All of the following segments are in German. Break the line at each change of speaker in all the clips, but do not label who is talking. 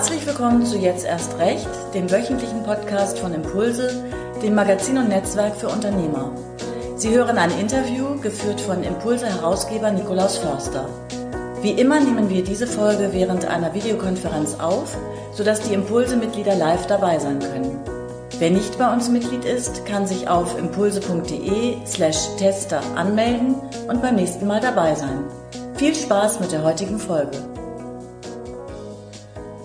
Herzlich willkommen zu Jetzt erst recht, dem wöchentlichen Podcast von Impulse, dem Magazin und Netzwerk für Unternehmer. Sie hören ein Interview geführt von Impulse-Herausgeber Nikolaus Förster. Wie immer nehmen wir diese Folge während einer Videokonferenz auf, sodass die Impulse-Mitglieder live dabei sein können. Wer nicht bei uns Mitglied ist, kann sich auf impulse.de slash tester anmelden und beim nächsten Mal dabei sein. Viel Spaß mit der heutigen Folge.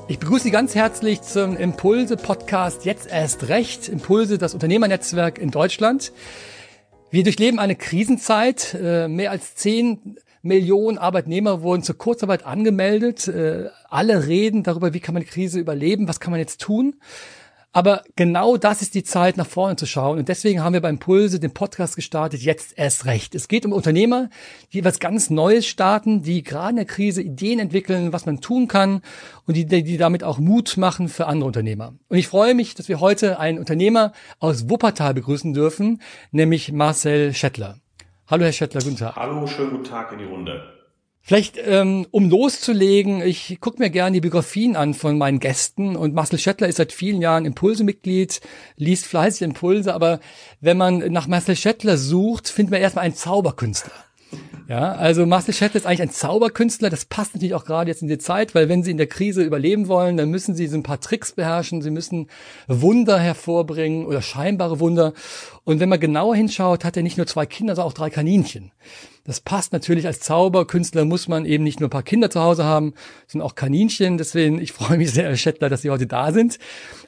Ich begrüße Sie ganz herzlich zum Impulse-Podcast Jetzt erst recht. Impulse, das Unternehmernetzwerk in Deutschland. Wir durchleben eine Krisenzeit. Äh, mehr als zehn Millionen Arbeitnehmer wurden zur Kurzarbeit angemeldet. Äh, alle reden darüber, wie kann man die Krise überleben, was kann man jetzt tun. Aber genau das ist die Zeit, nach vorne zu schauen. Und deswegen haben wir beim Pulse den Podcast gestartet, jetzt erst recht. Es geht um Unternehmer, die was ganz Neues starten, die gerade in der Krise Ideen entwickeln, was man tun kann und die, die damit auch Mut machen für andere Unternehmer. Und ich freue mich, dass wir heute einen Unternehmer aus Wuppertal begrüßen dürfen, nämlich Marcel Schettler. Hallo, Herr Schettler, guten Tag.
Hallo, schönen guten Tag in die Runde.
Vielleicht, ähm, um loszulegen, ich gucke mir gerne die Biografien an von meinen Gästen und Marcel Schettler ist seit vielen Jahren Impulse-Mitglied, liest fleißig Impulse, aber wenn man nach Marcel Schettler sucht, findet man erstmal einen Zauberkünstler. Ja, also Marcel Schettler ist eigentlich ein Zauberkünstler. Das passt natürlich auch gerade jetzt in die Zeit, weil wenn Sie in der Krise überleben wollen, dann müssen Sie so ein paar Tricks beherrschen. Sie müssen Wunder hervorbringen oder scheinbare Wunder. Und wenn man genauer hinschaut, hat er nicht nur zwei Kinder, sondern auch drei Kaninchen. Das passt natürlich als Zauberkünstler muss man eben nicht nur ein paar Kinder zu Hause haben, sondern auch Kaninchen. Deswegen, ich freue mich sehr, Herr Schettler, dass Sie heute da sind.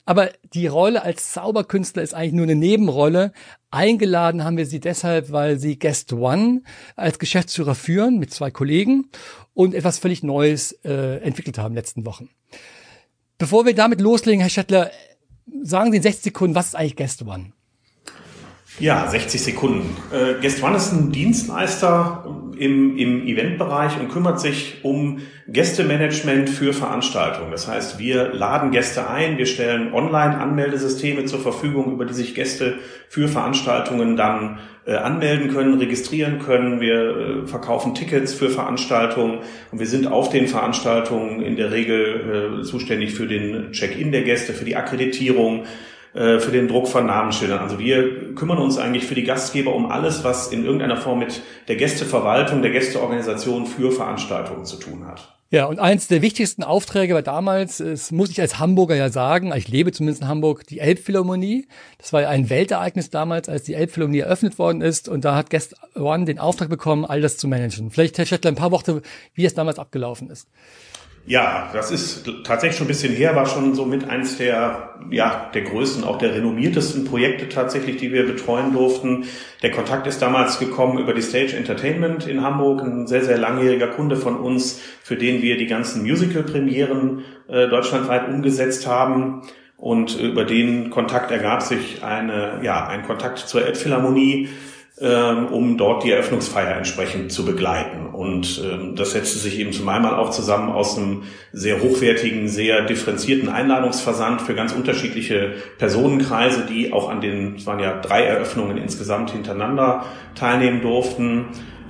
Aber die Rolle als Zauberkünstler ist eigentlich nur eine Nebenrolle. Eingeladen haben wir Sie deshalb, weil Sie Guest One als Geschäftsführer führen mit zwei Kollegen und etwas völlig Neues äh, entwickelt haben in den letzten Wochen. Bevor wir damit loslegen, Herr Schettler, sagen Sie in 60 Sekunden, was ist eigentlich Guest One?
Ja, 60 Sekunden. Äh, Guest One ist ein Dienstleister im, im Eventbereich und kümmert sich um Gästemanagement für Veranstaltungen. Das heißt, wir laden Gäste ein, wir stellen Online-Anmeldesysteme zur Verfügung, über die sich Gäste für Veranstaltungen dann äh, anmelden können, registrieren können. Wir äh, verkaufen Tickets für Veranstaltungen und wir sind auf den Veranstaltungen in der Regel äh, zuständig für den Check-in der Gäste, für die Akkreditierung, äh, für den Druck von Namensschildern. Also wir kümmern uns eigentlich für die Gastgeber um alles, was in irgendeiner Form mit der Gästeverwaltung, der Gästeorganisation für Veranstaltungen zu tun hat.
Ja, und eins der wichtigsten Aufträge war damals, es muss ich als Hamburger ja sagen, ich lebe zumindest in Hamburg, die Elbphilharmonie. Das war ja ein Weltereignis damals, als die Elbphilharmonie eröffnet worden ist. Und da hat Guest One den Auftrag bekommen, all das zu managen. Vielleicht, Herr Schettler, ein paar Worte, wie es damals abgelaufen ist.
Ja, das ist tatsächlich schon ein bisschen her, war schon so mit eins der, ja, der größten, auch der renommiertesten Projekte tatsächlich, die wir betreuen durften. Der Kontakt ist damals gekommen über die Stage Entertainment in Hamburg, ein sehr, sehr langjähriger Kunde von uns, für den wir die ganzen Musical-Premieren äh, deutschlandweit umgesetzt haben. Und über den Kontakt ergab sich eine, ja, ein Kontakt zur Elbphilharmonie ähm, um dort die Eröffnungsfeier entsprechend zu begleiten. Und ähm, das setzte sich eben zum einmal auch zusammen aus einem sehr hochwertigen, sehr differenzierten Einladungsversand für ganz unterschiedliche Personenkreise, die auch an den, es waren ja drei Eröffnungen insgesamt hintereinander teilnehmen durften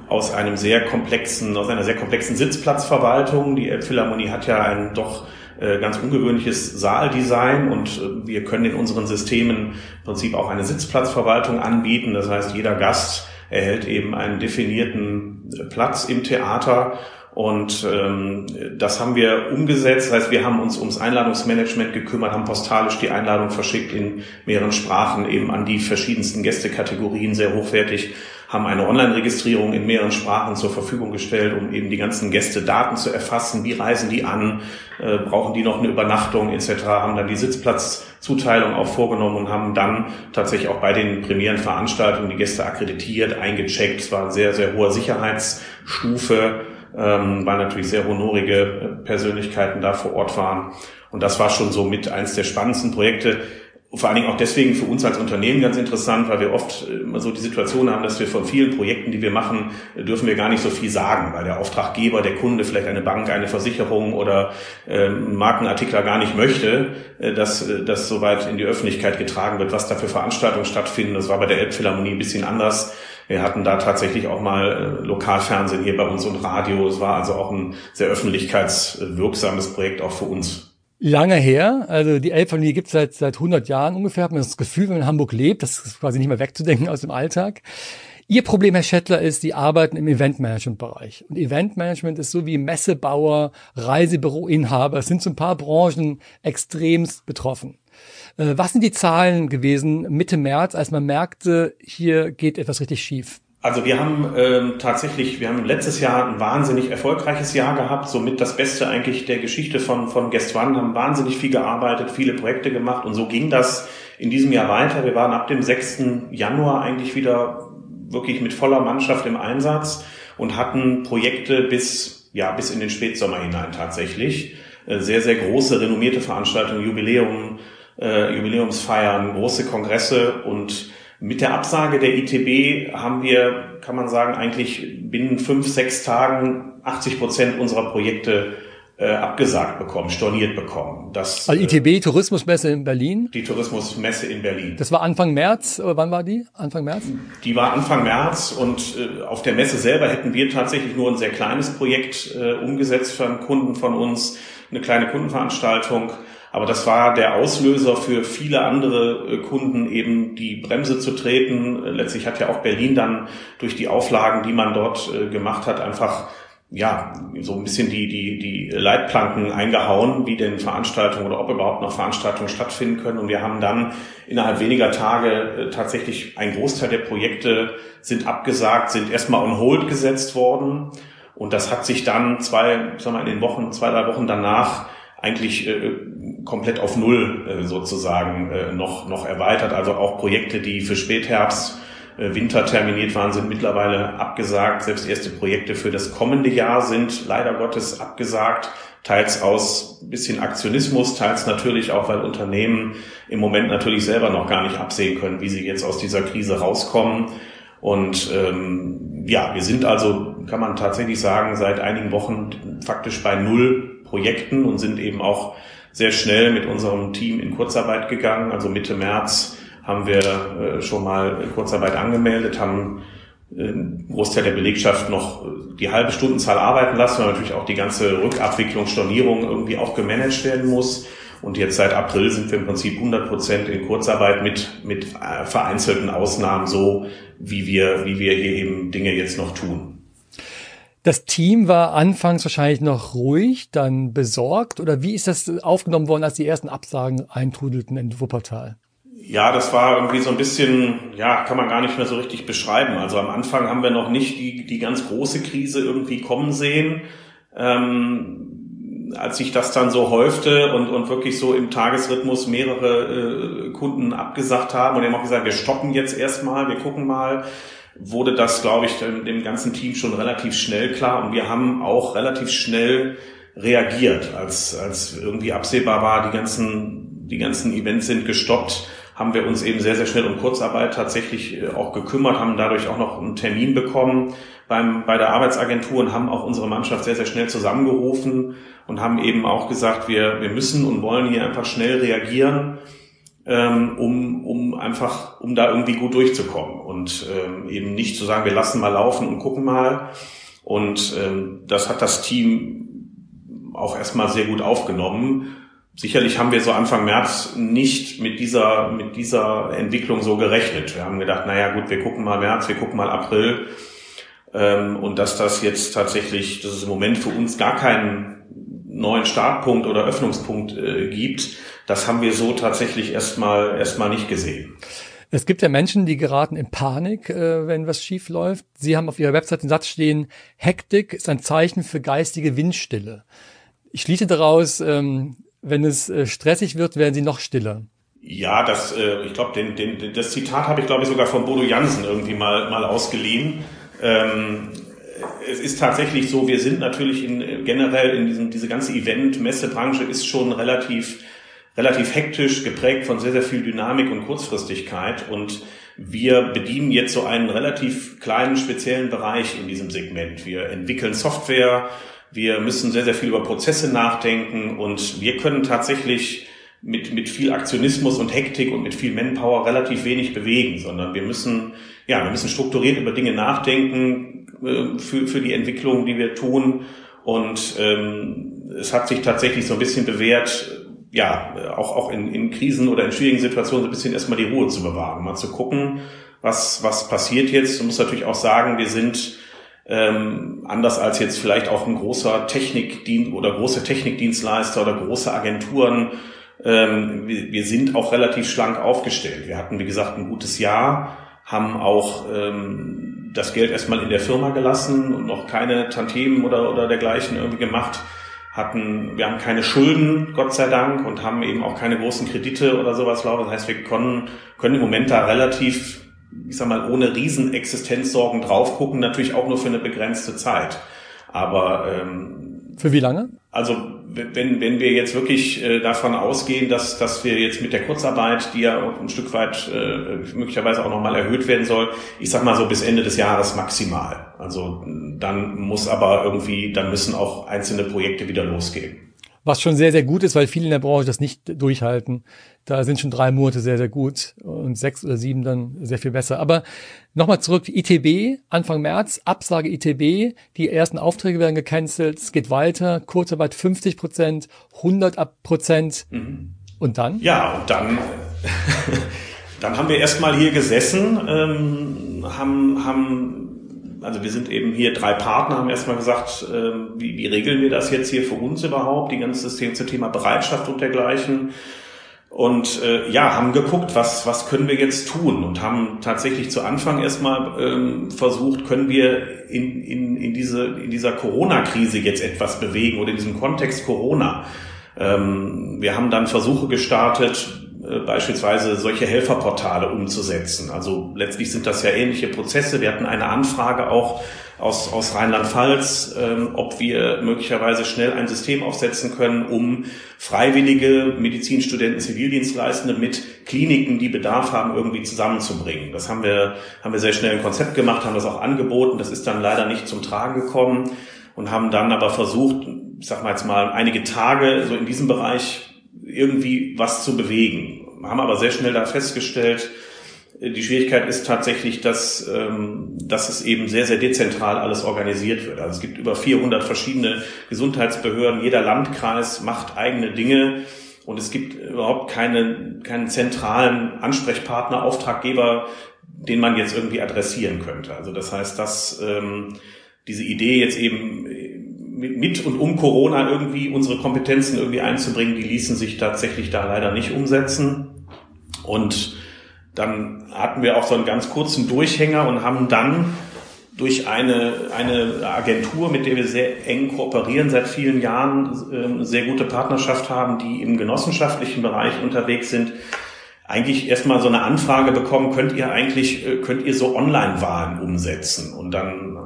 aus einem sehr komplexen, aus einer sehr komplexen Sitzplatzverwaltung. Die Elbphilharmonie hat ja einen doch äh, ganz ungewöhnliches Saaldesign und äh, wir können in unseren Systemen im Prinzip auch eine Sitzplatzverwaltung anbieten. Das heißt, jeder Gast erhält eben einen definierten äh, Platz im Theater und ähm, das haben wir umgesetzt. Das heißt, wir haben uns ums Einladungsmanagement gekümmert, haben postalisch die Einladung verschickt in mehreren Sprachen eben an die verschiedensten Gästekategorien sehr hochwertig haben eine Online-Registrierung in mehreren Sprachen zur Verfügung gestellt, um eben die ganzen Gästedaten zu erfassen. Wie reisen die an? Äh, brauchen die noch eine Übernachtung etc.? Haben dann die Sitzplatzzuteilung auch vorgenommen und haben dann tatsächlich auch bei den Premierenveranstaltungen die Gäste akkreditiert, eingecheckt. Es war eine sehr, sehr hohe Sicherheitsstufe, ähm, weil natürlich sehr honorige äh, Persönlichkeiten da vor Ort waren. Und das war schon so mit eins der spannendsten Projekte vor allen Dingen auch deswegen für uns als Unternehmen ganz interessant, weil wir oft äh, immer so die Situation haben, dass wir von vielen Projekten, die wir machen, äh, dürfen wir gar nicht so viel sagen, weil der Auftraggeber, der Kunde, vielleicht eine Bank, eine Versicherung oder äh, Markenartikler gar nicht möchte, äh, dass äh, das soweit in die Öffentlichkeit getragen wird, was da für Veranstaltungen stattfinden. Das war bei der Elbphilharmonie ein bisschen anders. Wir hatten da tatsächlich auch mal Lokalfernsehen hier bei uns und Radio. Es war also auch ein sehr öffentlichkeitswirksames Projekt auch für uns.
Lange her, also die Elbphilharmonie gibt es seit, seit 100 Jahren ungefähr, hat man das Gefühl, wenn man in Hamburg lebt, das ist quasi nicht mehr wegzudenken aus dem Alltag. Ihr Problem, Herr Schettler, ist, die arbeiten im Eventmanagement-Bereich. Und Eventmanagement ist so wie Messebauer, Reisebüroinhaber. Es sind so ein paar Branchen extremst betroffen. Äh, was sind die Zahlen gewesen Mitte März, als man merkte, hier geht etwas richtig schief?
Also wir haben ähm, tatsächlich, wir haben letztes Jahr ein wahnsinnig erfolgreiches Jahr gehabt, somit das Beste eigentlich der Geschichte von, von Guest One, haben wahnsinnig viel gearbeitet, viele Projekte gemacht und so ging das in diesem Jahr weiter. Wir waren ab dem 6. Januar eigentlich wieder wirklich mit voller Mannschaft im Einsatz und hatten Projekte bis, ja, bis in den Spätsommer hinein tatsächlich. Äh, sehr, sehr große, renommierte Veranstaltungen, Jubiläum, äh, Jubiläumsfeiern, große Kongresse und mit der Absage der ITB haben wir, kann man sagen, eigentlich binnen fünf, sechs Tagen 80 Prozent unserer Projekte äh, abgesagt bekommen, storniert bekommen.
Das, also ITB, äh, Tourismusmesse in Berlin?
Die Tourismusmesse in Berlin.
Das war Anfang März, oder wann war die? Anfang März?
Die war Anfang März und äh, auf der Messe selber hätten wir tatsächlich nur ein sehr kleines Projekt äh, umgesetzt für einen Kunden von uns, eine kleine Kundenveranstaltung. Aber das war der Auslöser für viele andere äh, Kunden, eben die Bremse zu treten. Letztlich hat ja auch Berlin dann durch die Auflagen, die man dort äh, gemacht hat, einfach ja, so ein bisschen die, die, die Leitplanken eingehauen, wie denn Veranstaltungen oder ob überhaupt noch Veranstaltungen stattfinden können. Und wir haben dann innerhalb weniger Tage äh, tatsächlich ein Großteil der Projekte sind abgesagt, sind erstmal on hold gesetzt worden. Und das hat sich dann zwei, ich sag mal, in den Wochen, zwei, drei Wochen danach eigentlich äh, komplett auf Null äh, sozusagen äh, noch, noch erweitert. Also auch Projekte, die für Spätherbst äh, Winter terminiert waren, sind mittlerweile abgesagt. Selbst erste Projekte für das kommende Jahr sind leider Gottes abgesagt. Teils aus bisschen Aktionismus, teils natürlich auch, weil Unternehmen im Moment natürlich selber noch gar nicht absehen können, wie sie jetzt aus dieser Krise rauskommen. Und ähm, ja, wir sind also, kann man tatsächlich sagen, seit einigen Wochen faktisch bei null Projekten und sind eben auch sehr schnell mit unserem Team in Kurzarbeit gegangen. Also Mitte März haben wir äh, schon mal Kurzarbeit angemeldet, haben äh, einen Großteil der Belegschaft noch äh, die halbe Stundenzahl arbeiten lassen, weil natürlich auch die ganze Rückabwicklung, Stornierung irgendwie auch gemanagt werden muss. Und jetzt seit April sind wir im Prinzip 100 Prozent in Kurzarbeit mit, mit vereinzelten Ausnahmen so, wie wir, wie wir hier eben Dinge jetzt noch tun.
Das Team war anfangs wahrscheinlich noch ruhig, dann besorgt oder wie ist das aufgenommen worden, als die ersten Absagen eintrudelten in Wuppertal?
Ja, das war irgendwie so ein bisschen, ja, kann man gar nicht mehr so richtig beschreiben. Also am Anfang haben wir noch nicht die, die ganz große Krise irgendwie kommen sehen. Ähm, als sich das dann so häufte und, und wirklich so im Tagesrhythmus mehrere äh, Kunden abgesagt haben und die haben auch gesagt, wir stoppen jetzt erstmal, wir gucken mal, wurde das, glaube ich, dem, ganzen Team schon relativ schnell klar und wir haben auch relativ schnell reagiert, als, als irgendwie absehbar war, die ganzen, die ganzen Events sind gestoppt haben wir uns eben sehr, sehr schnell um Kurzarbeit tatsächlich äh, auch gekümmert, haben dadurch auch noch einen Termin bekommen beim, bei der Arbeitsagentur und haben auch unsere Mannschaft sehr, sehr schnell zusammengerufen und haben eben auch gesagt, wir, wir müssen und wollen hier einfach schnell reagieren, ähm, um, um einfach, um da irgendwie gut durchzukommen und ähm, eben nicht zu sagen, wir lassen mal laufen und gucken mal. Und ähm, das hat das Team auch erstmal sehr gut aufgenommen sicherlich haben wir so Anfang März nicht mit dieser, mit dieser Entwicklung so gerechnet. Wir haben gedacht, naja gut, wir gucken mal März, wir gucken mal April. Ähm, und dass das jetzt tatsächlich, dass es im Moment für uns gar keinen neuen Startpunkt oder Öffnungspunkt äh, gibt, das haben wir so tatsächlich erstmal erstmal nicht gesehen.
Es gibt ja Menschen, die geraten in Panik, äh, wenn was schief läuft. Sie haben auf Ihrer Website den Satz stehen, Hektik ist ein Zeichen für geistige Windstille. Ich schließe daraus, ähm, wenn es äh, stressig wird, werden sie noch stiller.
Ja, das, äh, ich glaube, den, den, das Zitat habe ich, glaube ich, sogar von Bodo Jansen irgendwie mal, mal ausgeliehen. Ähm, es ist tatsächlich so, wir sind natürlich in, generell in diesem, diese ganze Event-Messebranche ist schon relativ, relativ hektisch geprägt von sehr, sehr viel Dynamik und Kurzfristigkeit und wir bedienen jetzt so einen relativ kleinen speziellen Bereich in diesem Segment. Wir entwickeln Software, wir müssen sehr, sehr viel über Prozesse nachdenken und wir können tatsächlich mit, mit viel Aktionismus und Hektik und mit viel Manpower relativ wenig bewegen, sondern wir müssen, ja, wir müssen strukturiert über Dinge nachdenken äh, für, für die Entwicklung, die wir tun. Und ähm, es hat sich tatsächlich so ein bisschen bewährt, ja, auch, auch in, in Krisen oder in schwierigen Situationen so ein bisschen erstmal die Ruhe zu bewahren, mal zu gucken, was, was passiert jetzt. Man muss natürlich auch sagen, wir sind ähm, anders als jetzt vielleicht auch ein großer Technikdienst oder große Technikdienstleister oder große Agenturen. Ähm, wir, wir sind auch relativ schlank aufgestellt. Wir hatten, wie gesagt, ein gutes Jahr, haben auch ähm, das Geld erstmal in der Firma gelassen und noch keine Tantiemen oder, oder dergleichen irgendwie gemacht hatten, wir haben keine Schulden, Gott sei Dank, und haben eben auch keine großen Kredite oder sowas laufen. Das heißt, wir können, können im Moment da relativ ich sag mal, ohne riesen Existenzsorgen drauf gucken, natürlich auch nur für eine begrenzte Zeit. Aber
ähm, für wie lange?
Also wenn, wenn wir jetzt wirklich äh, davon ausgehen, dass, dass wir jetzt mit der Kurzarbeit, die ja ein Stück weit äh, möglicherweise auch nochmal erhöht werden soll, ich sag mal so bis Ende des Jahres maximal. Also dann muss aber irgendwie, dann müssen auch einzelne Projekte wieder losgehen.
Was schon sehr, sehr gut ist, weil viele in der Branche das nicht durchhalten. Da sind schon drei Monate sehr, sehr gut und sechs oder sieben dann sehr viel besser. Aber nochmal zurück, ITB, Anfang März, Absage ITB, die ersten Aufträge werden gecancelt, es geht weiter, Kurzarbeit 50 Prozent, 100 Prozent. Mhm. Und dann?
Ja, und dann, dann haben wir erstmal hier gesessen, ähm, haben, haben also wir sind eben hier drei Partner, haben erstmal gesagt, äh, wie, wie regeln wir das jetzt hier für uns überhaupt, die ganze System zum Thema Bereitschaft und dergleichen. Und äh, ja, haben geguckt, was, was können wir jetzt tun und haben tatsächlich zu Anfang erstmal ähm, versucht, können wir in, in, in, diese, in dieser Corona-Krise jetzt etwas bewegen oder in diesem Kontext Corona. Ähm, wir haben dann Versuche gestartet, beispielsweise solche Helferportale umzusetzen. Also letztlich sind das ja ähnliche Prozesse. Wir hatten eine Anfrage auch aus, aus Rheinland-Pfalz, ähm, ob wir möglicherweise schnell ein System aufsetzen können, um freiwillige Medizinstudenten, Zivildienstleistende mit Kliniken, die Bedarf haben, irgendwie zusammenzubringen. Das haben wir, haben wir sehr schnell ein Konzept gemacht, haben das auch angeboten. Das ist dann leider nicht zum Tragen gekommen und haben dann aber versucht, ich sag mal jetzt mal, einige Tage so in diesem Bereich irgendwie was zu bewegen. Wir haben aber sehr schnell da festgestellt, äh, die Schwierigkeit ist tatsächlich, dass, ähm, dass es eben sehr, sehr dezentral alles organisiert wird. Also es gibt über 400 verschiedene Gesundheitsbehörden. Jeder Landkreis macht eigene Dinge. Und es gibt überhaupt keine, keinen zentralen Ansprechpartner, Auftraggeber, den man jetzt irgendwie adressieren könnte. Also das heißt, dass ähm, diese Idee jetzt eben mit und um Corona irgendwie unsere Kompetenzen irgendwie einzubringen, die ließen sich tatsächlich da leider nicht umsetzen. Und dann hatten wir auch so einen ganz kurzen Durchhänger und haben dann durch eine, eine Agentur, mit der wir sehr eng kooperieren, seit vielen Jahren ähm, sehr gute Partnerschaft haben, die im genossenschaftlichen Bereich unterwegs sind, eigentlich erstmal so eine Anfrage bekommen, könnt ihr eigentlich, äh, könnt ihr so Online-Wahlen umsetzen? Und dann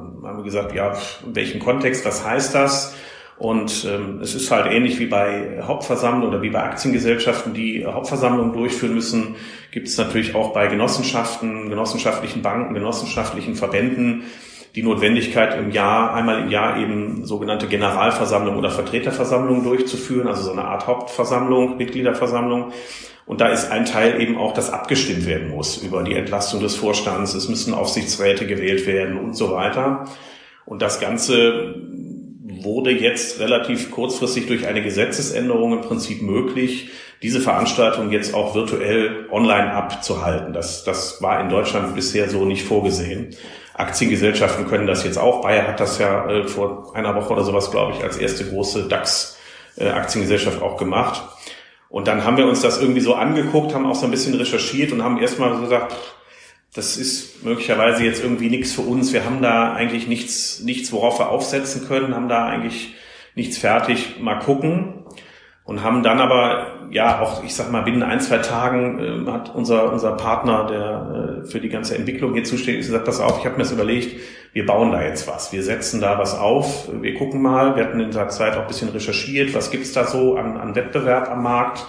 haben wir gesagt, ja, in welchem Kontext, was heißt das? Und ähm, es ist halt ähnlich wie bei Hauptversammlungen oder wie bei Aktiengesellschaften, die Hauptversammlungen durchführen müssen, gibt es natürlich auch bei Genossenschaften, genossenschaftlichen Banken, genossenschaftlichen Verbänden die Notwendigkeit im Jahr, einmal im Jahr eben sogenannte Generalversammlung oder Vertreterversammlung durchzuführen, also so eine Art Hauptversammlung, Mitgliederversammlung. Und da ist ein Teil eben auch, dass abgestimmt werden muss über die Entlastung des Vorstands. Es müssen Aufsichtsräte gewählt werden und so weiter. Und das Ganze wurde jetzt relativ kurzfristig durch eine Gesetzesänderung im Prinzip möglich, diese Veranstaltung jetzt auch virtuell online abzuhalten. Das, das war in Deutschland bisher so nicht vorgesehen. Aktiengesellschaften können das jetzt auch. Bayer hat das ja äh, vor einer Woche oder sowas, glaube ich, als erste große DAX-Aktiengesellschaft auch gemacht. Und dann haben wir uns das irgendwie so angeguckt, haben auch so ein bisschen recherchiert und haben erstmal so gesagt, das ist möglicherweise jetzt irgendwie nichts für uns. Wir haben da eigentlich nichts, nichts, worauf wir aufsetzen können, haben da eigentlich nichts fertig. Mal gucken. Und haben dann aber, ja, auch, ich sag mal, binnen ein, zwei Tagen äh, hat unser, unser Partner, der äh, für die ganze Entwicklung hier zuständig ist, gesagt, pass auf, ich habe mir das überlegt, wir bauen da jetzt was. Wir setzen da was auf, wir gucken mal. Wir hatten in der Zeit auch ein bisschen recherchiert, was gibt's da so an, an Wettbewerb am Markt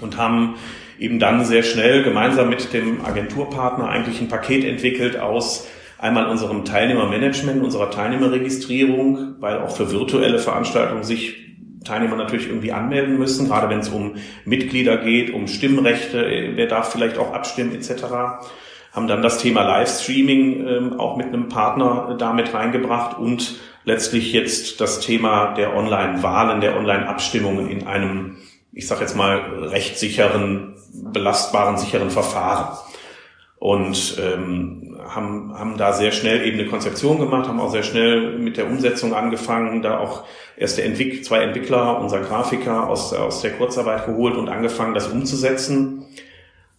und haben eben dann sehr schnell gemeinsam mit dem Agenturpartner eigentlich ein Paket entwickelt aus einmal unserem Teilnehmermanagement, unserer Teilnehmerregistrierung, weil auch für virtuelle Veranstaltungen sich Teilnehmer natürlich irgendwie anmelden müssen, gerade wenn es um Mitglieder geht, um Stimmrechte, wer darf vielleicht auch abstimmen etc. Haben dann das Thema Livestreaming ähm, auch mit einem Partner damit reingebracht und letztlich jetzt das Thema der Online-Wahlen, der Online-Abstimmungen in einem ich sage jetzt mal, rechtssicheren, belastbaren, sicheren Verfahren. Und ähm, haben, haben da sehr schnell eben eine Konzeption gemacht, haben auch sehr schnell mit der Umsetzung angefangen, da auch erste Entwick zwei Entwickler, unser Grafiker aus, aus der Kurzarbeit geholt und angefangen, das umzusetzen.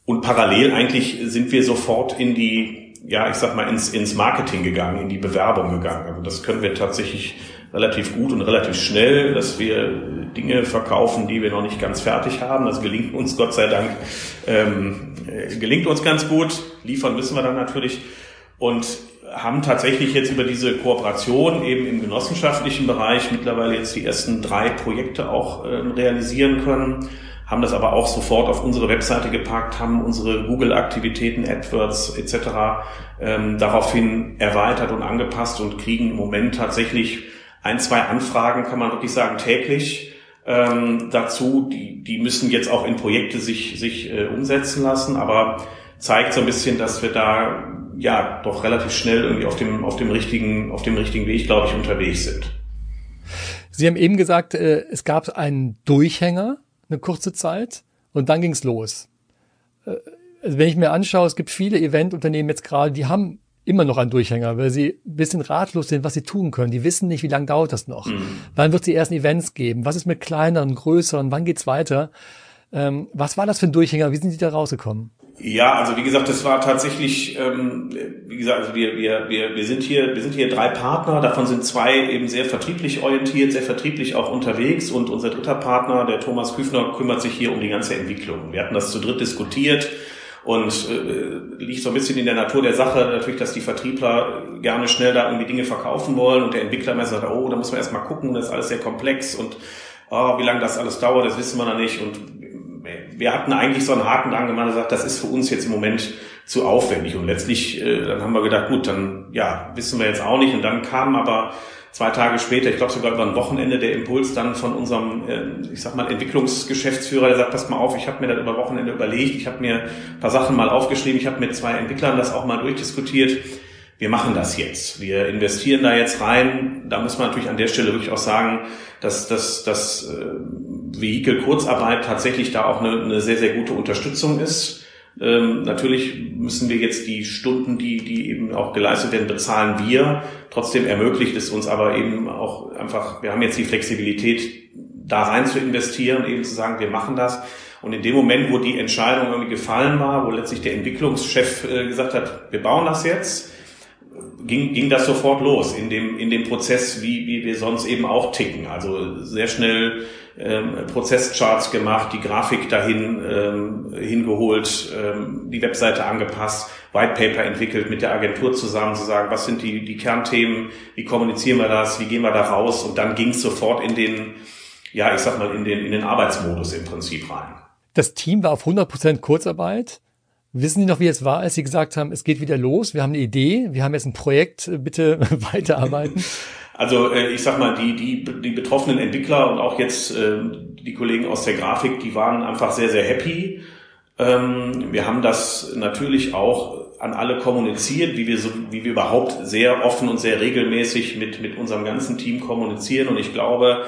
Und parallel eigentlich sind wir sofort in die, ja, ich sag mal, ins, ins Marketing gegangen, in die Bewerbung gegangen. Also das können wir tatsächlich relativ gut und relativ schnell, dass wir Dinge verkaufen, die wir noch nicht ganz fertig haben. Das gelingt uns Gott sei Dank, ähm, gelingt uns ganz gut. Liefern müssen wir dann natürlich. Und haben tatsächlich jetzt über diese Kooperation eben im genossenschaftlichen Bereich mittlerweile jetzt die ersten drei Projekte auch äh, realisieren können, haben das aber auch sofort auf unsere Webseite gepackt, haben unsere Google-Aktivitäten, AdWords etc. Ähm, daraufhin erweitert und angepasst und kriegen im Moment tatsächlich ein, zwei Anfragen, kann man wirklich sagen, täglich ähm, dazu. Die, die müssen jetzt auch in Projekte sich, sich äh, umsetzen lassen, aber zeigt so ein bisschen, dass wir da ja doch relativ schnell irgendwie auf dem, auf dem richtigen, auf dem richtigen Weg, glaube ich, unterwegs sind.
Sie haben eben gesagt, äh, es gab einen Durchhänger, eine kurze Zeit, und dann ging's los. Äh, also wenn ich mir anschaue, es gibt viele Eventunternehmen jetzt gerade, die haben immer noch ein Durchhänger, weil sie ein bisschen ratlos sind, was sie tun können. Die wissen nicht, wie lange dauert das noch. Mhm. Wann wird es die ersten Events geben? Was ist mit kleineren, größeren? Wann geht's weiter? Ähm, was war das für ein Durchhänger? Wie sind Sie da rausgekommen?
Ja, also wie gesagt, das war tatsächlich, ähm, wie gesagt, also wir, wir, wir, wir sind hier, wir sind hier drei Partner, davon sind zwei eben sehr vertrieblich orientiert, sehr vertrieblich auch unterwegs und unser dritter Partner, der Thomas Küfner, kümmert sich hier um die ganze Entwicklung. Wir hatten das zu dritt diskutiert und äh, liegt so ein bisschen in der Natur der Sache natürlich, dass die Vertriebler gerne schnell da irgendwie Dinge verkaufen wollen und der Entwickler immer sagt, oh, da muss man erstmal gucken, das ist alles sehr komplex und oh, wie lange das alles dauert, das wissen wir noch nicht. Und wir hatten eigentlich so einen Haken dran gemacht und gesagt, das ist für uns jetzt im Moment zu aufwendig. Und letztlich, äh, dann haben wir gedacht, gut, dann ja, wissen wir jetzt auch nicht. Und dann kam aber zwei Tage später, ich glaube sogar über ein Wochenende, der Impuls dann von unserem, äh, ich sag mal, Entwicklungsgeschäftsführer, der sagt, pass mal auf, ich habe mir das über Wochenende überlegt, ich habe mir ein paar Sachen mal aufgeschrieben, ich habe mit zwei Entwicklern das auch mal durchdiskutiert. Wir machen das jetzt. Wir investieren da jetzt rein. Da muss man natürlich an der Stelle wirklich auch sagen, dass dass das äh, Vehikel Kurzarbeit tatsächlich da auch eine, eine sehr, sehr gute Unterstützung ist ähm, natürlich müssen wir jetzt die Stunden, die, die eben auch geleistet werden, bezahlen wir. Trotzdem ermöglicht es uns aber eben auch einfach, wir haben jetzt die Flexibilität, da rein zu investieren, eben zu sagen, wir machen das. Und in dem Moment, wo die Entscheidung irgendwie gefallen war, wo letztlich der Entwicklungschef äh, gesagt hat, wir bauen das jetzt, ging, ging das sofort los in dem, in dem Prozess, wie, wie wir sonst eben auch ticken. Also sehr schnell ähm, Prozesscharts gemacht, die Grafik dahin ähm, hingeholt, ähm, die Webseite angepasst, White entwickelt mit der Agentur zusammen, zu sagen, was sind die, die Kernthemen, wie kommunizieren wir das, wie gehen wir da raus und dann ging es sofort in den, ja, ich sag mal, in den, in den Arbeitsmodus im Prinzip rein.
Das Team war auf 100% Kurzarbeit. Wissen Sie noch, wie es war, als Sie gesagt haben, es geht wieder los, wir haben eine Idee, wir haben jetzt ein Projekt, bitte weiterarbeiten?
Also äh, ich sag mal, die, die, die betroffenen Entwickler und auch jetzt äh, die Kollegen aus der Grafik, die waren einfach sehr, sehr happy. Ähm, wir haben das natürlich auch an alle kommuniziert, wie wir, so, wie wir überhaupt sehr offen und sehr regelmäßig mit, mit unserem ganzen Team kommunizieren. Und ich glaube,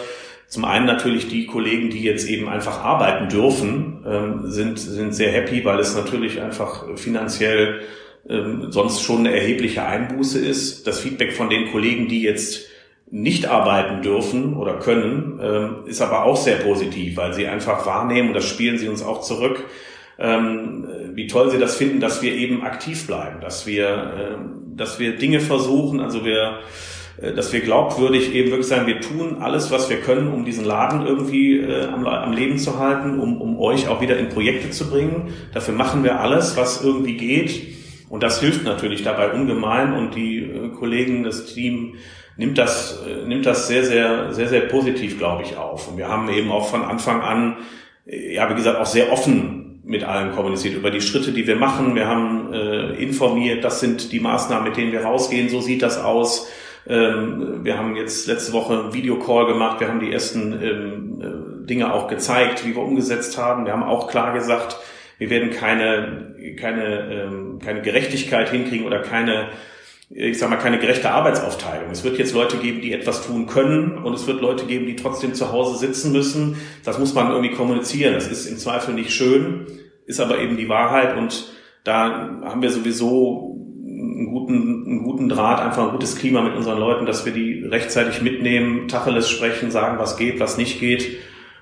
zum einen natürlich die Kollegen, die jetzt eben einfach arbeiten dürfen, ähm, sind, sind sehr happy, weil es natürlich einfach finanziell ähm, sonst schon eine erhebliche Einbuße ist. Das Feedback von den Kollegen, die jetzt nicht arbeiten dürfen oder können, ähm, ist aber auch sehr positiv, weil sie einfach wahrnehmen, und das spielen sie uns auch zurück, ähm, wie toll sie das finden, dass wir eben aktiv bleiben, dass wir, äh, dass wir Dinge versuchen, also wir äh, dass wir glaubwürdig eben wirklich sagen, wir tun alles, was wir können, um diesen Laden irgendwie äh, am, am, Leben zu halten, um, um euch auch wieder in Projekte zu bringen. Dafür machen wir alles, was irgendwie geht. Und das hilft natürlich dabei ungemein. Und die äh, Kollegen, das Team nimmt das, nimmt das sehr, sehr, sehr, sehr positiv, glaube ich, auf. Und wir haben eben auch von Anfang an, ja, wie gesagt, auch sehr offen mit allen kommuniziert über die Schritte, die wir machen. Wir haben äh, informiert, das sind die Maßnahmen, mit denen wir rausgehen, so sieht das aus. Ähm, wir haben jetzt letzte Woche einen Videocall gemacht, wir haben die ersten ähm, äh, Dinge auch gezeigt, wie wir umgesetzt haben. Wir haben auch klar gesagt, wir werden keine, keine, ähm, keine Gerechtigkeit hinkriegen oder keine ich sag mal, keine gerechte Arbeitsaufteilung. Es wird jetzt Leute geben, die etwas tun können und es wird Leute geben, die trotzdem zu Hause sitzen müssen. Das muss man irgendwie kommunizieren. Das ist im Zweifel nicht schön, ist aber eben die Wahrheit und da haben wir sowieso einen guten, einen guten Draht, einfach ein gutes Klima mit unseren Leuten, dass wir die rechtzeitig mitnehmen, Tacheles sprechen, sagen, was geht, was nicht geht.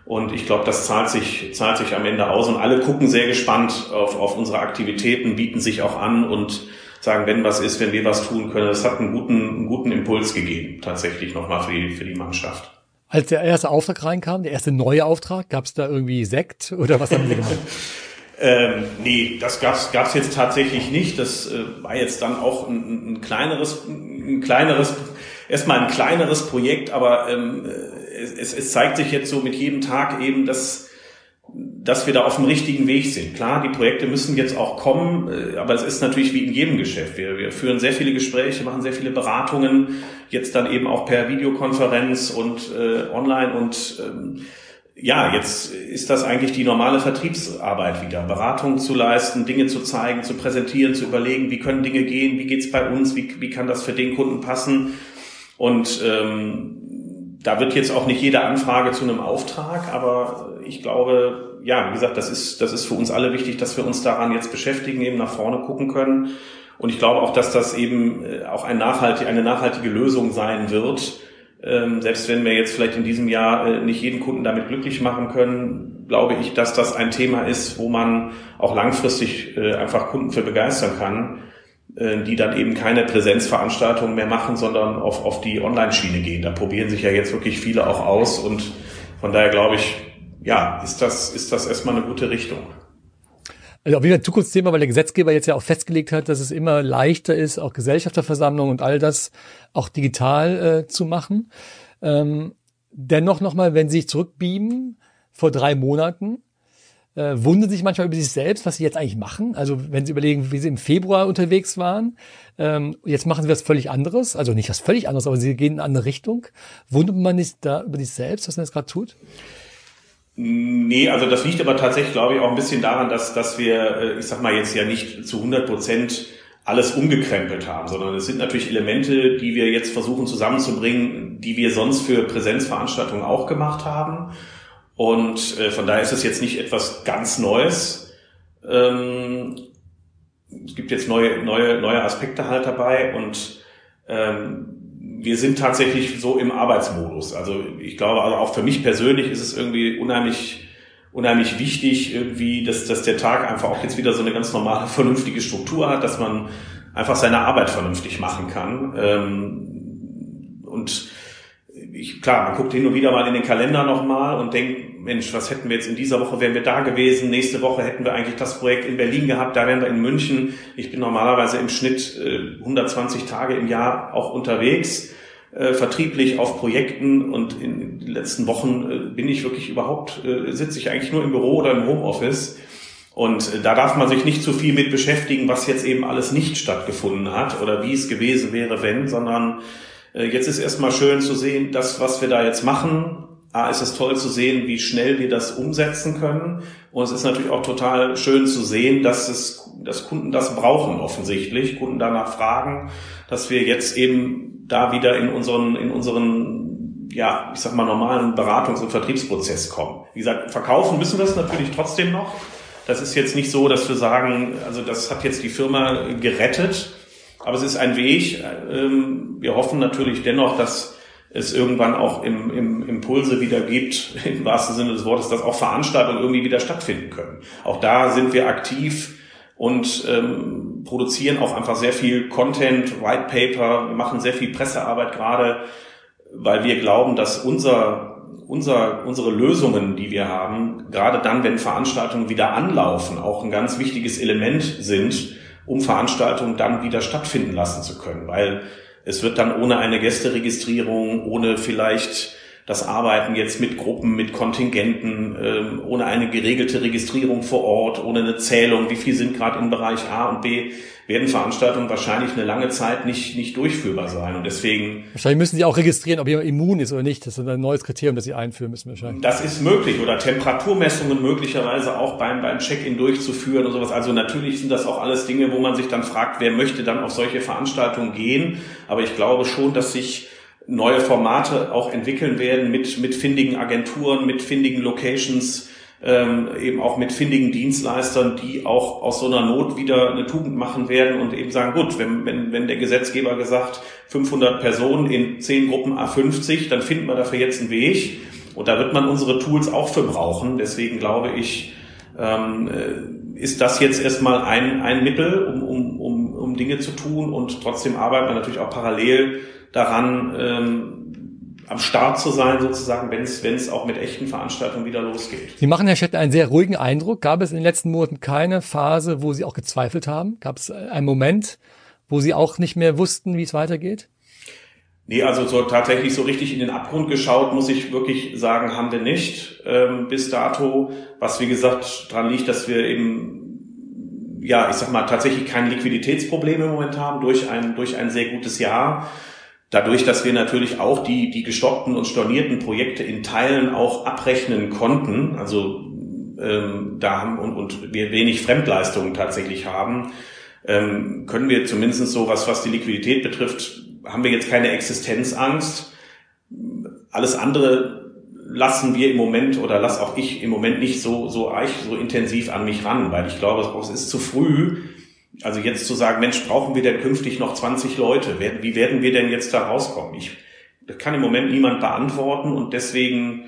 Und ich glaube, das zahlt sich, zahlt sich am Ende aus. Und alle gucken sehr gespannt auf, auf unsere Aktivitäten, bieten sich auch an und sagen, wenn was ist, wenn wir was tun können. Das hat einen guten, einen guten Impuls gegeben, tatsächlich nochmal für die, für die Mannschaft.
Als der erste Auftrag reinkam, der erste neue Auftrag, gab es da irgendwie Sekt oder was haben Sie gemacht?
Ähm, nee, das gab's gab's jetzt tatsächlich nicht. Das äh, war jetzt dann auch ein, ein kleineres, ein kleineres, erstmal ein kleineres Projekt, aber ähm, es, es zeigt sich jetzt so mit jedem Tag eben, dass dass wir da auf dem richtigen Weg sind. Klar, die Projekte müssen jetzt auch kommen, äh, aber es ist natürlich wie in jedem Geschäft. Wir, wir führen sehr viele Gespräche, machen sehr viele Beratungen, jetzt dann eben auch per Videokonferenz und äh, online und ähm, ja, jetzt ist das eigentlich die normale Vertriebsarbeit wieder. Beratung zu leisten, Dinge zu zeigen, zu präsentieren, zu überlegen, wie können Dinge gehen, wie geht's bei uns, wie, wie kann das für den Kunden passen. Und ähm, da wird jetzt auch nicht jede Anfrage zu einem Auftrag, aber ich glaube, ja, wie gesagt, das ist, das ist für uns alle wichtig, dass wir uns daran jetzt beschäftigen, eben nach vorne gucken können. Und ich glaube auch, dass das eben äh, auch ein nachhaltig, eine nachhaltige Lösung sein wird, ähm, selbst wenn wir jetzt vielleicht in diesem Jahr äh, nicht jeden Kunden damit glücklich machen können, glaube ich, dass das ein Thema ist, wo man auch langfristig äh, einfach Kunden für begeistern kann, die dann eben keine Präsenzveranstaltungen mehr machen, sondern auf, auf die Online-Schiene gehen. Da probieren sich ja jetzt wirklich viele auch aus und von daher glaube ich, ja, ist das, ist das erstmal eine gute Richtung.
Also auf jeden Fall ein Zukunftsthema, weil der Gesetzgeber jetzt ja auch festgelegt hat, dass es immer leichter ist, auch Gesellschafterversammlungen und all das auch digital äh, zu machen. Ähm, dennoch nochmal, wenn Sie sich zurückbeamen, vor drei Monaten, äh, wundern sich manchmal über sich selbst, was sie jetzt eigentlich machen. Also wenn sie überlegen, wie sie im Februar unterwegs waren, ähm, jetzt machen sie was völlig anderes. Also nicht was völlig anderes, aber sie gehen in eine andere Richtung. Wundert man sich da über sich selbst, was man jetzt gerade tut?
Nee, also das liegt aber tatsächlich, glaube ich, auch ein bisschen daran, dass, dass wir, äh, ich sag mal, jetzt ja nicht zu 100 Prozent alles umgekrempelt haben, sondern es sind natürlich Elemente, die wir jetzt versuchen zusammenzubringen, die wir sonst für Präsenzveranstaltungen auch gemacht haben. Und äh, von daher ist es jetzt nicht etwas ganz Neues. Ähm, es gibt jetzt neue, neue, neue Aspekte halt dabei und ähm, wir sind tatsächlich so im Arbeitsmodus. Also ich glaube, also auch für mich persönlich ist es irgendwie unheimlich, unheimlich wichtig, irgendwie, dass, dass der Tag einfach auch jetzt wieder so eine ganz normale, vernünftige Struktur hat, dass man einfach seine Arbeit vernünftig machen kann. Ähm, und ich, klar, man guckt hin und wieder mal in den Kalender nochmal und denkt, Mensch, was hätten wir jetzt in dieser Woche, wären wir da gewesen, nächste Woche hätten wir eigentlich das Projekt in Berlin gehabt, da wären wir in München. Ich bin normalerweise im Schnitt äh, 120 Tage im Jahr auch unterwegs, äh, vertrieblich auf Projekten und in den letzten Wochen äh, bin ich wirklich überhaupt, äh, sitze ich eigentlich nur im Büro oder im Homeoffice. Und äh, da darf man sich nicht zu viel mit beschäftigen, was jetzt eben alles nicht stattgefunden hat oder wie es gewesen wäre, wenn, sondern äh, jetzt ist erstmal schön zu sehen, das, was wir da jetzt machen. A, ist es toll zu sehen, wie schnell wir das umsetzen können. Und es ist natürlich auch total schön zu sehen, dass es, dass Kunden das brauchen offensichtlich, Kunden danach fragen, dass wir jetzt eben da wieder in unseren, in unseren, ja, ich sag mal, normalen Beratungs- und Vertriebsprozess kommen. Wie gesagt, verkaufen müssen wir es natürlich trotzdem noch. Das ist jetzt nicht so, dass wir sagen, also das hat jetzt die Firma gerettet, aber es ist ein Weg. Ähm, wir hoffen natürlich dennoch, dass es irgendwann auch im, im Impulse wieder gibt, im wahrsten Sinne des Wortes, dass auch Veranstaltungen irgendwie wieder stattfinden können. Auch da sind wir aktiv und ähm, produzieren auch einfach sehr viel Content, White Paper, wir machen sehr viel Pressearbeit gerade, weil wir glauben, dass unser, unser, unsere Lösungen, die wir haben, gerade dann, wenn Veranstaltungen wieder anlaufen, auch ein ganz wichtiges Element sind, um Veranstaltungen dann wieder stattfinden lassen zu können, weil es wird dann ohne eine Gästeregistrierung, ohne vielleicht das Arbeiten jetzt mit Gruppen, mit Kontingenten, ähm, ohne eine geregelte Registrierung vor Ort, ohne eine Zählung, wie viel sind gerade in Bereich A und B, werden Veranstaltungen wahrscheinlich eine lange Zeit nicht, nicht durchführbar sein. Und deswegen.
Wahrscheinlich müssen Sie auch registrieren, ob jemand immun ist oder nicht. Das ist ein neues Kriterium, das Sie einführen müssen wahrscheinlich.
Das ist möglich. Oder Temperaturmessungen möglicherweise auch beim, beim Check-in durchzuführen und sowas. Also natürlich sind das auch alles Dinge, wo man sich dann fragt, wer möchte dann auf solche Veranstaltungen gehen. Aber ich glaube schon, dass sich neue Formate auch entwickeln werden mit, mit findigen Agenturen, mit findigen Locations, ähm, eben auch mit findigen Dienstleistern, die auch aus so einer Not wieder eine Tugend machen werden und eben sagen, gut, wenn, wenn, wenn der Gesetzgeber gesagt, 500 Personen in 10 Gruppen A50, dann finden wir dafür jetzt einen Weg. Und da wird man unsere Tools auch für brauchen. Deswegen glaube ich, ähm, äh, ist das jetzt erstmal ein, ein Mittel, um, um, um, um Dinge zu tun und trotzdem arbeitet man natürlich auch parallel daran, ähm, am Start zu sein, sozusagen, wenn es auch mit echten Veranstaltungen wieder losgeht.
Sie machen, Herr Schettner, einen sehr ruhigen Eindruck. Gab es in den letzten Monaten keine Phase, wo Sie auch gezweifelt haben? Gab es einen Moment, wo Sie auch nicht mehr wussten, wie es weitergeht?
Nee, also so tatsächlich so richtig in den Abgrund geschaut, muss ich wirklich sagen, haben wir nicht ähm, bis dato. Was wie gesagt daran liegt, dass wir eben, ja, ich sag mal, tatsächlich keine Liquiditätsprobleme im Moment haben durch ein, durch ein sehr gutes Jahr. Dadurch, dass wir natürlich auch die, die gestoppten und stornierten Projekte in Teilen auch abrechnen konnten, also ähm, da haben und, und wir wenig Fremdleistungen tatsächlich haben, ähm, können wir zumindest so was, was die Liquidität betrifft, haben wir jetzt keine Existenzangst. Alles andere lassen wir im Moment oder lass auch ich im Moment nicht so, so, so intensiv an mich ran, weil ich glaube, es ist zu früh, also jetzt zu sagen, Mensch, brauchen wir denn künftig noch 20 Leute? Wie werden wir denn jetzt da rauskommen? Ich, das kann im Moment niemand beantworten und deswegen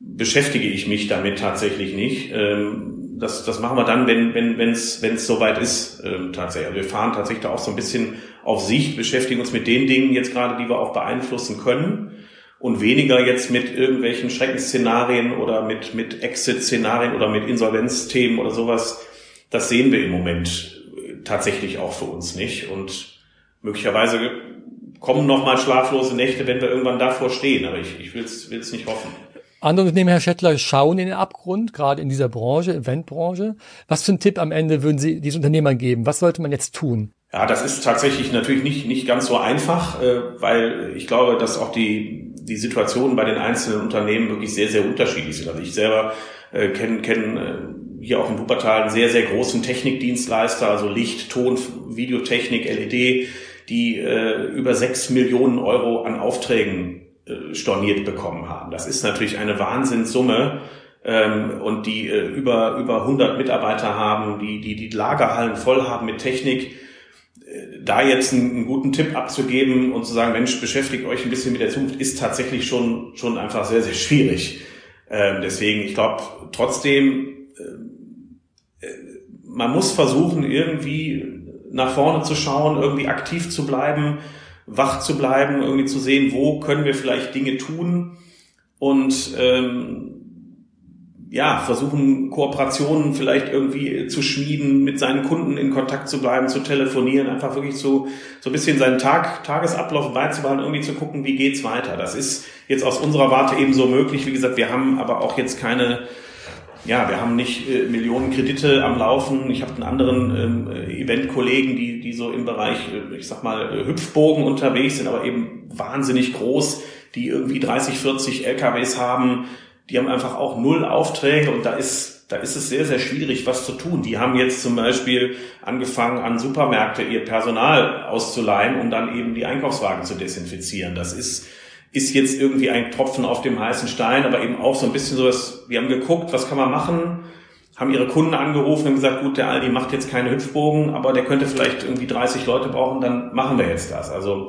beschäftige ich mich damit tatsächlich nicht. Ähm, das, das machen wir dann, wenn wenn wenn es wenn es soweit ist ähm, tatsächlich. Also wir fahren tatsächlich da auch so ein bisschen auf Sicht, beschäftigen uns mit den Dingen jetzt gerade, die wir auch beeinflussen können und weniger jetzt mit irgendwelchen Schreckensszenarien oder mit mit Exit-Szenarien oder mit Insolvenzthemen oder sowas. Das sehen wir im Moment tatsächlich auch für uns nicht. Und möglicherweise kommen noch mal schlaflose Nächte, wenn wir irgendwann davor stehen. Aber ich, ich will es nicht hoffen.
Andere Unternehmen, Herr Schettler, schauen in den Abgrund, gerade in dieser Branche, Eventbranche. Was für einen Tipp am Ende würden Sie diesen Unternehmern geben? Was sollte man jetzt tun?
Ja, das ist tatsächlich natürlich nicht, nicht ganz so einfach, äh, weil ich glaube, dass auch die, die Situationen bei den einzelnen Unternehmen wirklich sehr, sehr unterschiedlich sind. Also ich selber äh, kenne kenn, äh, hier auch in Wuppertal einen sehr, sehr großen Technikdienstleister, also Licht, Ton, Videotechnik, LED, die äh, über sechs Millionen Euro an Aufträgen äh, storniert bekommen haben. Das ist natürlich eine Wahnsinnssumme ähm, und die äh, über, über 100 Mitarbeiter haben, die, die die Lagerhallen voll haben mit Technik. Äh, da jetzt einen, einen guten Tipp abzugeben und zu sagen, Mensch, beschäftigt euch ein bisschen mit der Zukunft, ist tatsächlich schon, schon einfach sehr, sehr schwierig. Ähm, deswegen, ich glaube, trotzdem man muss versuchen, irgendwie nach vorne zu schauen, irgendwie aktiv zu bleiben, wach zu bleiben, irgendwie zu sehen, wo können wir vielleicht Dinge tun und ähm, ja, versuchen Kooperationen vielleicht irgendwie zu schmieden, mit seinen Kunden in Kontakt zu bleiben, zu telefonieren, einfach wirklich so, so ein bisschen seinen Tag, Tagesablauf beizubehalten, irgendwie zu gucken, wie geht's weiter. Das ist jetzt aus unserer Warte eben so möglich. Wie gesagt, wir haben aber auch jetzt keine ja, wir haben nicht äh, Millionen Kredite am Laufen. Ich habe einen anderen ähm, äh, Event-Kollegen, die, die so im Bereich, äh, ich sag mal, äh, Hüpfbogen unterwegs sind, aber eben wahnsinnig groß, die irgendwie 30, 40 LKWs haben. Die haben einfach auch null Aufträge und da ist, da ist es sehr, sehr schwierig, was zu tun. Die haben jetzt zum Beispiel angefangen, an Supermärkte ihr Personal auszuleihen, um dann eben die Einkaufswagen zu desinfizieren. Das ist ist jetzt irgendwie ein Tropfen auf dem heißen Stein, aber eben auch so ein bisschen so, dass wir haben geguckt, was kann man machen, haben ihre Kunden angerufen und gesagt, gut, der Aldi macht jetzt keine Hüpfbogen, aber der könnte vielleicht irgendwie 30 Leute brauchen, dann machen wir jetzt das. Also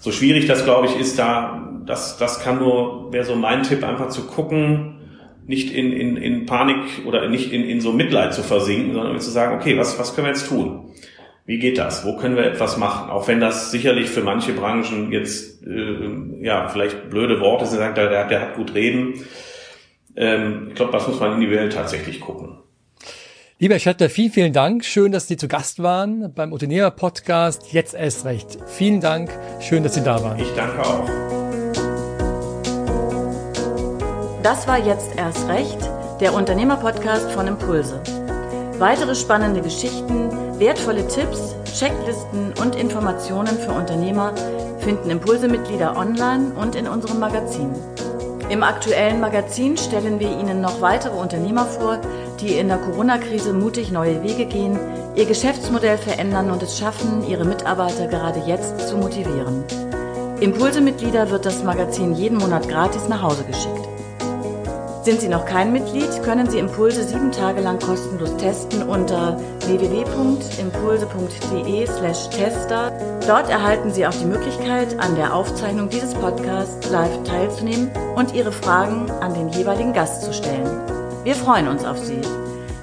so schwierig das, glaube ich, ist da, das, das kann nur, wäre so mein Tipp, einfach zu gucken, nicht in, in, in Panik oder nicht in, in so Mitleid zu versinken, sondern zu sagen, okay, was, was können wir jetzt tun? Wie geht das? Wo können wir etwas machen? Auch wenn das sicherlich für manche Branchen jetzt äh, ja vielleicht blöde Worte sind, sagt, der, der hat gut reden. Ähm, ich glaube, das muss man individuell tatsächlich gucken.
Lieber Schetter, vielen, vielen Dank. Schön, dass Sie zu Gast waren beim Unternehmer-Podcast. Jetzt erst recht. Vielen Dank. Schön, dass Sie da waren.
Ich danke auch.
Das war jetzt erst recht, der Unternehmerpodcast von Impulse. Weitere spannende Geschichten, wertvolle Tipps, Checklisten und Informationen für Unternehmer finden Impulse-Mitglieder online und in unserem Magazin. Im aktuellen Magazin stellen wir Ihnen noch weitere Unternehmer vor, die in der Corona-Krise mutig neue Wege gehen, ihr Geschäftsmodell verändern und es schaffen, ihre Mitarbeiter gerade jetzt zu motivieren. Impulse-Mitglieder wird das Magazin jeden Monat gratis nach Hause geschickt. Sind Sie noch kein Mitglied, können Sie Impulse sieben Tage lang kostenlos testen unter www.impulse.de/tester. Dort erhalten Sie auch die Möglichkeit, an der Aufzeichnung dieses Podcasts live teilzunehmen und Ihre Fragen an den jeweiligen Gast zu stellen. Wir freuen uns auf Sie.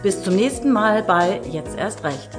Bis zum nächsten Mal bei Jetzt erst recht.